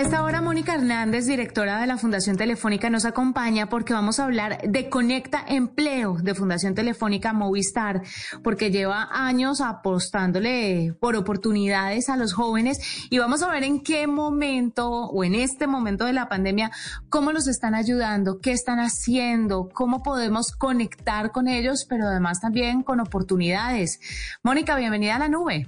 A esta hora, Mónica Hernández, directora de la Fundación Telefónica, nos acompaña porque vamos a hablar de Conecta Empleo de Fundación Telefónica Movistar, porque lleva años apostándole por oportunidades a los jóvenes y vamos a ver en qué momento o en este momento de la pandemia, cómo los están ayudando, qué están haciendo, cómo podemos conectar con ellos, pero además también con oportunidades. Mónica, bienvenida a la nube.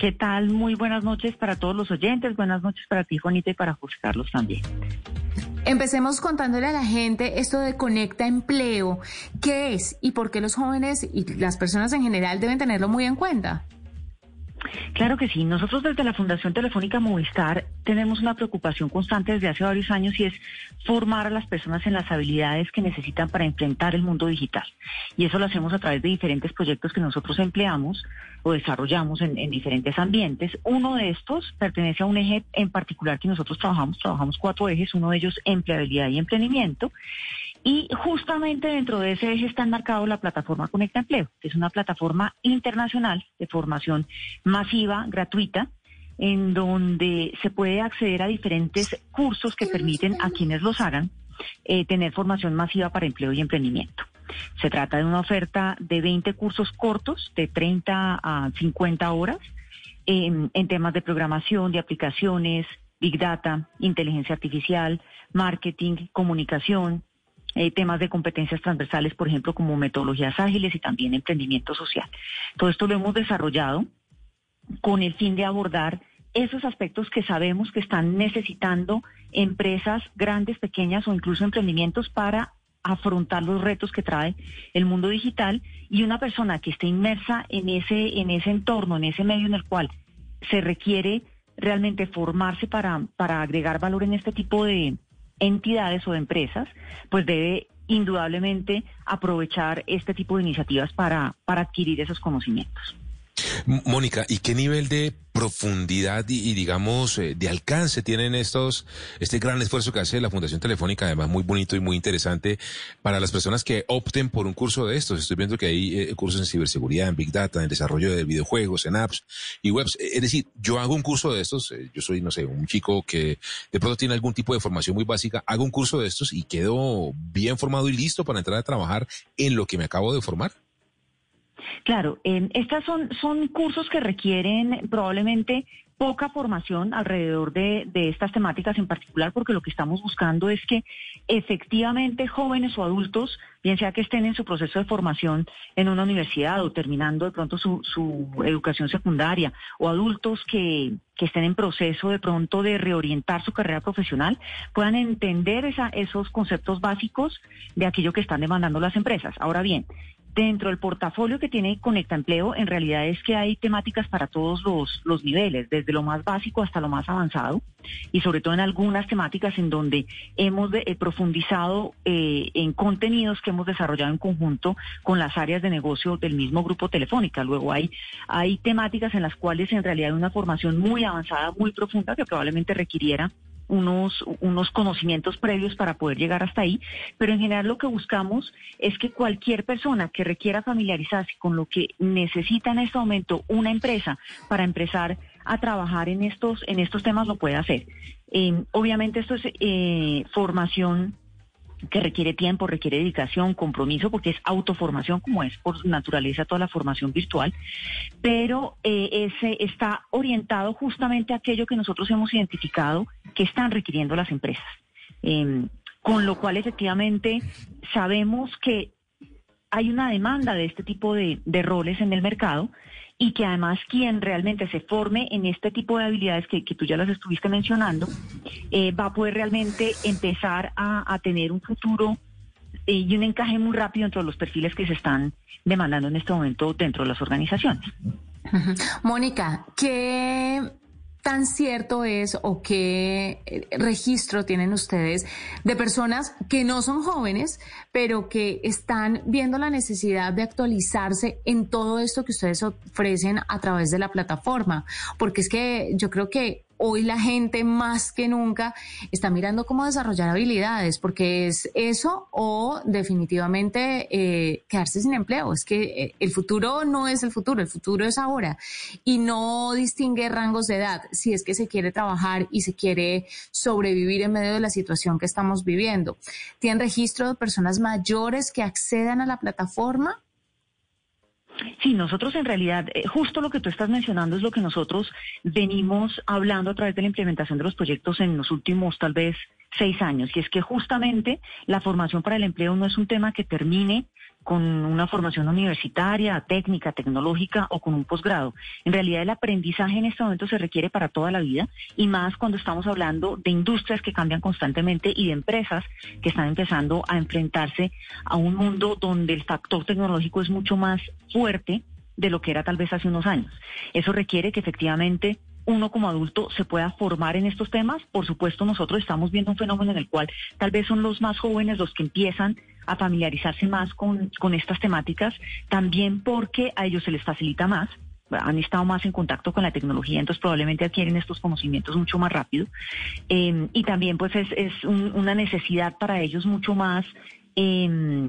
¿Qué tal? Muy buenas noches para todos los oyentes, buenas noches para ti, Juanita, y para José Carlos también. Empecemos contándole a la gente esto de Conecta Empleo. ¿Qué es y por qué los jóvenes y las personas en general deben tenerlo muy en cuenta? Claro que sí. Nosotros desde la Fundación Telefónica Movistar tenemos una preocupación constante desde hace varios años y es formar a las personas en las habilidades que necesitan para enfrentar el mundo digital. Y eso lo hacemos a través de diferentes proyectos que nosotros empleamos o desarrollamos en, en diferentes ambientes. Uno de estos pertenece a un eje en particular que nosotros trabajamos. Trabajamos cuatro ejes. Uno de ellos empleabilidad y emprendimiento. Y justamente dentro de ese eje está enmarcado la plataforma Conecta Empleo, que es una plataforma internacional de formación masiva, gratuita, en donde se puede acceder a diferentes cursos que permiten a quienes los hagan eh, tener formación masiva para empleo y emprendimiento. Se trata de una oferta de 20 cursos cortos, de 30 a 50 horas, en, en temas de programación, de aplicaciones, Big Data, inteligencia artificial, marketing, comunicación, eh, temas de competencias transversales, por ejemplo, como metodologías ágiles y también emprendimiento social. Todo esto lo hemos desarrollado con el fin de abordar esos aspectos que sabemos que están necesitando empresas grandes, pequeñas o incluso emprendimientos para afrontar los retos que trae el mundo digital y una persona que esté inmersa en ese en ese entorno, en ese medio en el cual se requiere realmente formarse para para agregar valor en este tipo de entidades o empresas, pues debe indudablemente aprovechar este tipo de iniciativas para, para adquirir esos conocimientos. Mónica, ¿y qué nivel de profundidad y, digamos eh, de alcance tienen estos este gran esfuerzo que hace la Fundación Telefónica, además muy bonito y muy interesante para las personas que opten por un curso de estos? Estoy viendo que hay eh, cursos en ciberseguridad, en Big Data, en desarrollo de videojuegos, en apps y webs. Es decir, yo hago un curso de estos, eh, yo soy, no sé, un chico que de pronto tiene algún tipo de formación muy básica, hago un curso de estos y quedo bien formado y listo para entrar a trabajar en lo que me acabo de formar. Claro, eh, estas son, son cursos que requieren probablemente poca formación alrededor de, de, estas temáticas en particular, porque lo que estamos buscando es que efectivamente jóvenes o adultos, bien sea que estén en su proceso de formación en una universidad o terminando de pronto su, su educación secundaria, o adultos que, que, estén en proceso de pronto de reorientar su carrera profesional, puedan entender esos conceptos básicos de aquello que están demandando las empresas. Ahora bien, Dentro del portafolio que tiene Conecta Empleo, en realidad es que hay temáticas para todos los, los niveles, desde lo más básico hasta lo más avanzado, y sobre todo en algunas temáticas en donde hemos de, eh, profundizado eh, en contenidos que hemos desarrollado en conjunto con las áreas de negocio del mismo grupo Telefónica. Luego hay, hay temáticas en las cuales en realidad hay una formación muy avanzada, muy profunda, que probablemente requiriera unos, unos conocimientos previos para poder llegar hasta ahí, pero en general lo que buscamos es que cualquier persona que requiera familiarizarse con lo que necesita en este momento una empresa para empezar a trabajar en estos, en estos temas lo pueda hacer. Eh, obviamente esto es eh, formación que requiere tiempo, requiere dedicación, compromiso, porque es autoformación, como es por naturaleza toda la formación virtual, pero eh, ese está orientado justamente a aquello que nosotros hemos identificado que están requiriendo las empresas. Eh, con lo cual, efectivamente, sabemos que hay una demanda de este tipo de roles en el mercado y que además quien realmente se forme en este tipo de habilidades que, tú ya las estuviste mencionando, eh, va a poder realmente empezar a, a tener un futuro eh, y un encaje muy rápido entre los perfiles que se están demandando en este momento dentro de las organizaciones. Mónica, ¿qué tan cierto es o qué eh, registro tienen ustedes de personas que no son jóvenes, pero que están viendo la necesidad de actualizarse en todo esto que ustedes ofrecen a través de la plataforma? Porque es que yo creo que hoy la gente más que nunca está mirando cómo desarrollar habilidades, porque es eso o definitivamente eh, quedarse sin empleo. Es que eh, el futuro no es el futuro, el futuro es ahora y no distingue rangos de edad si es que se quiere trabajar y se quiere sobrevivir en medio de la situación que estamos viviendo. ¿Tienen registro de personas mayores que accedan a la plataforma? Sí, nosotros en realidad, eh, justo lo que tú estás mencionando es lo que nosotros venimos hablando a través de la implementación de los proyectos en los últimos tal vez seis años. Y es que justamente la formación para el empleo no es un tema que termine con una formación universitaria, técnica, tecnológica o con un posgrado. En realidad el aprendizaje en este momento se requiere para toda la vida y más cuando estamos hablando de industrias que cambian constantemente y de empresas que están empezando a enfrentarse a un mundo donde el factor tecnológico es mucho más fuerte de lo que era tal vez hace unos años. Eso requiere que efectivamente uno como adulto se pueda formar en estos temas. Por supuesto, nosotros estamos viendo un fenómeno en el cual tal vez son los más jóvenes los que empiezan a familiarizarse más con, con estas temáticas, también porque a ellos se les facilita más han estado más en contacto con la tecnología, entonces probablemente adquieren estos conocimientos mucho más rápido. Eh, y también pues es, es una necesidad para ellos mucho más eh,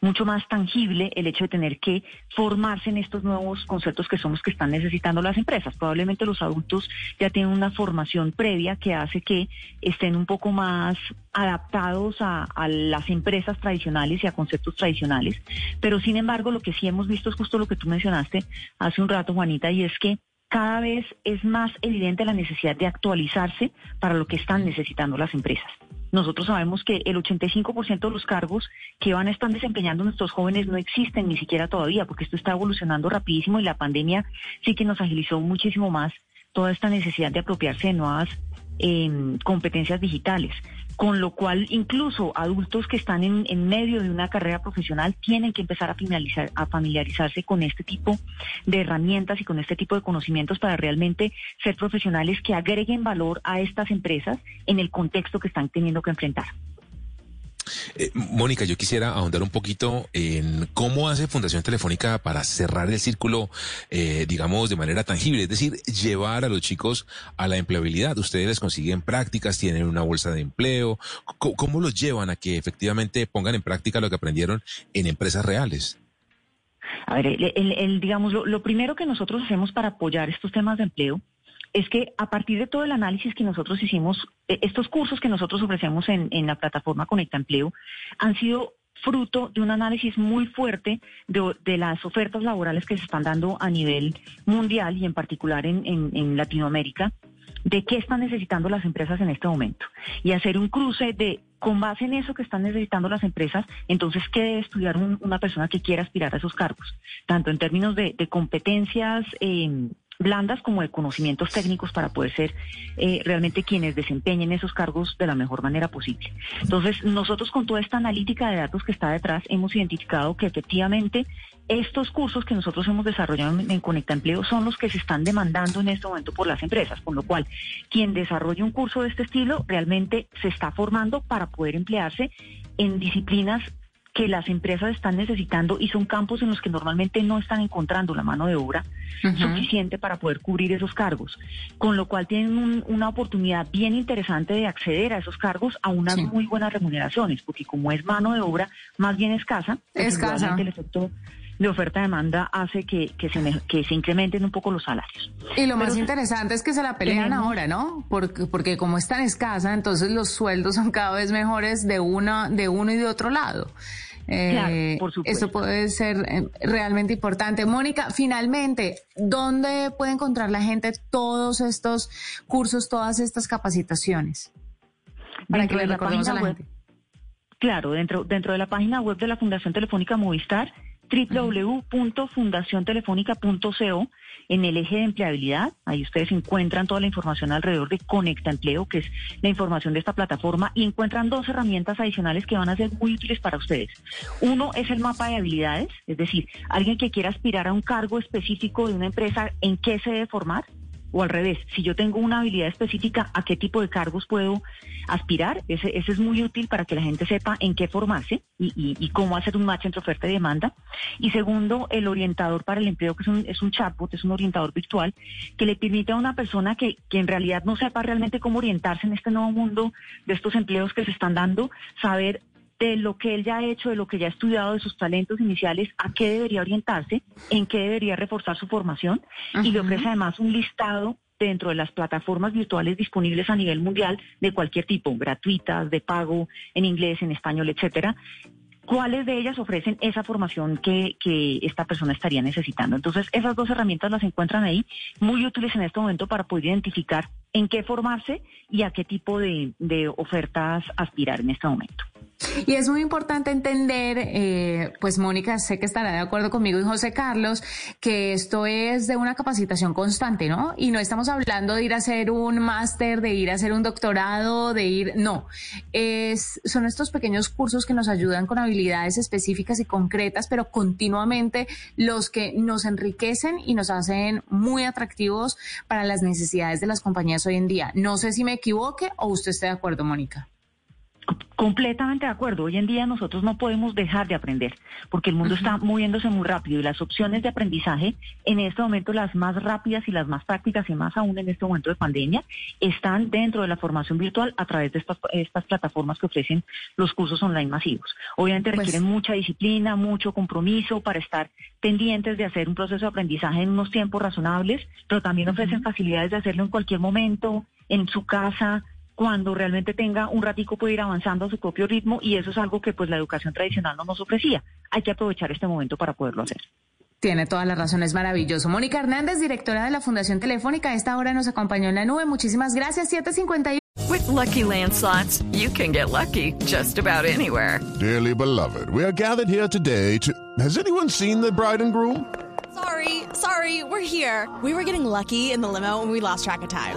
mucho más tangible el hecho de tener que formarse en estos nuevos conceptos que son los que están necesitando las empresas. Probablemente los adultos ya tienen una formación previa que hace que estén un poco más adaptados a, las empresas tradicionales y a conceptos tradicionales. Pero sin embargo, lo que sí hemos visto es justo lo que tú mencionaste hace un rato, Juanita, y es que cada vez es más evidente la necesidad de actualizarse para lo que están necesitando las empresas. Nosotros sabemos que el 85% de los cargos que van a estar desempeñando nuestros jóvenes no existen ni siquiera todavía, porque esto está evolucionando rapidísimo y la pandemia sí que nos agilizó muchísimo más toda esta necesidad de apropiarse de nuevas eh, competencias digitales con lo cual incluso adultos que están en, medio de una carrera profesional tienen que empezar a, finalizar, a familiarizarse con este tipo de herramientas y con este tipo de conocimientos para realmente ser profesionales que agreguen valor a estas empresas en el contexto que están teniendo que enfrentar. Eh, Mónica, yo quisiera ahondar un poquito en cómo hace Fundación Telefónica para cerrar el círculo, eh, digamos, de manera tangible, es decir, llevar a los chicos a la empleabilidad. Ustedes les consiguen prácticas, tienen una bolsa de empleo. ¿Cómo, los llevan a que efectivamente pongan en práctica lo que aprendieron en empresas reales? A ver, el, digamos, lo primero que nosotros hacemos para apoyar estos temas de empleo es que a partir de todo el análisis que nosotros hicimos, eh, estos cursos que nosotros ofrecemos en, la plataforma Conecta Empleo han sido fruto de un análisis muy fuerte de, las ofertas laborales que se están dando a nivel mundial y en particular en, Latinoamérica, de qué están necesitando las empresas en este momento. Y hacer un cruce de, con base en eso que están necesitando las empresas, entonces, ¿qué debe estudiar una persona que quiera aspirar a esos cargos? Tanto en términos de, competencias. Eh, blandas como de conocimientos técnicos para poder ser eh, realmente quienes desempeñen esos cargos de la mejor manera posible. Entonces, nosotros con toda esta analítica de datos que está detrás, hemos identificado que efectivamente estos cursos que nosotros hemos desarrollado en Conecta Empleo son los que se están demandando en este momento por las empresas, con lo cual quien desarrolle un curso de este estilo realmente se está formando para poder emplearse en disciplinas que las empresas están necesitando y son campos en los que normalmente no están encontrando la mano de obra suficiente para poder cubrir esos cargos, con lo cual tienen una oportunidad bien interesante de acceder a esos cargos a unas muy buenas remuneraciones, porque como es mano de obra más bien escasa, escasa. el efecto de oferta-demanda hace que, que, se, que se incrementen un poco los salarios. Y lo más interesante es que se la pelean ahora, ¿no? Porque, porque como es tan escasa, entonces los sueldos son cada vez mejores de, una, de uno y de otro lado. Eh, por supuesto. Eso puede ser eh, realmente importante. Mónica, finalmente, ¿dónde puede encontrar la gente todos estos cursos, todas estas capacitaciones? Para que le recordemos a la gente. Claro, dentro, dentro de la página web de la Fundación Telefónica Movistar www.fundaciontelefónica.co en el eje de empleabilidad. Ahí ustedes encuentran toda la información alrededor de Conecta Empleo, que es la información de esta plataforma, y encuentran dos herramientas adicionales que van a ser muy útiles para ustedes. Uno es el mapa de habilidades, es decir, alguien que quiera aspirar a un cargo específico de una empresa, ¿en qué se debe formar? O al revés, si yo tengo una habilidad específica, ¿a qué tipo de cargos puedo aspirar? Ese, es muy útil para que la gente sepa en qué formarse y, y, cómo hacer un match entre oferta y demanda. Y segundo, el orientador para el empleo, que es un, es un chatbot, es un orientador virtual, que le permite a una persona que, que en realidad no sepa realmente cómo orientarse en este nuevo mundo de estos empleos que se están dando, saber de lo que él ya ha hecho, de lo que ya ha estudiado, de sus talentos iniciales, a qué debería orientarse, en qué debería reforzar su formación y le ofrece además un listado dentro de las plataformas virtuales disponibles a nivel mundial de cualquier tipo, gratuitas, de pago, en inglés, en español, etcétera, cuáles de ellas ofrecen esa formación que, que, esta persona estaría necesitando. Entonces, esas dos herramientas las encuentran ahí, muy útiles en este momento para poder identificar en qué formarse y a qué tipo de, de ofertas aspirar en este momento. Y es muy importante entender, eh, pues Mónica, sé que estará de acuerdo conmigo y José Carlos, que esto es de una capacitación constante, ¿no? Y no estamos hablando de ir a hacer un máster, de ir a hacer un doctorado, de ir, no. Es, son estos pequeños cursos que nos ayudan con habilidades específicas y concretas, pero continuamente los que nos enriquecen y nos hacen muy atractivos para las necesidades de las compañías hoy en día. No sé si me equivoque o usted esté de acuerdo, Mónica. Completamente de acuerdo. Hoy en día nosotros no podemos dejar de aprender porque el mundo está moviéndose muy rápido y las opciones de aprendizaje en este momento las más rápidas y las más prácticas y más aún en este momento de pandemia están dentro de la formación virtual a través de estas, estas plataformas que ofrecen los cursos online masivos. Obviamente pues requieren mucha disciplina, mucho compromiso para estar pendientes de hacer un proceso de aprendizaje en unos tiempos razonables, pero también ofrecen facilidades de hacerlo en cualquier momento, en su casa, cuando realmente tenga un ratico puede ir avanzando a su propio ritmo y eso es algo que pues la educación tradicional no nos ofrecía. Hay que aprovechar este momento para poderlo hacer. Tiene todas las razones, maravilloso. Mónica Hernández, directora de la Fundación Telefónica, a esta hora nos acompañó en la nube. Muchísimas gracias, 751. With lucky landslots, you can get lucky just about anywhere. Dearly beloved, we are gathered here today to. Has anyone seen the bride and groom? Sorry, sorry, we're here. We were getting lucky in the limo and we lost track of time.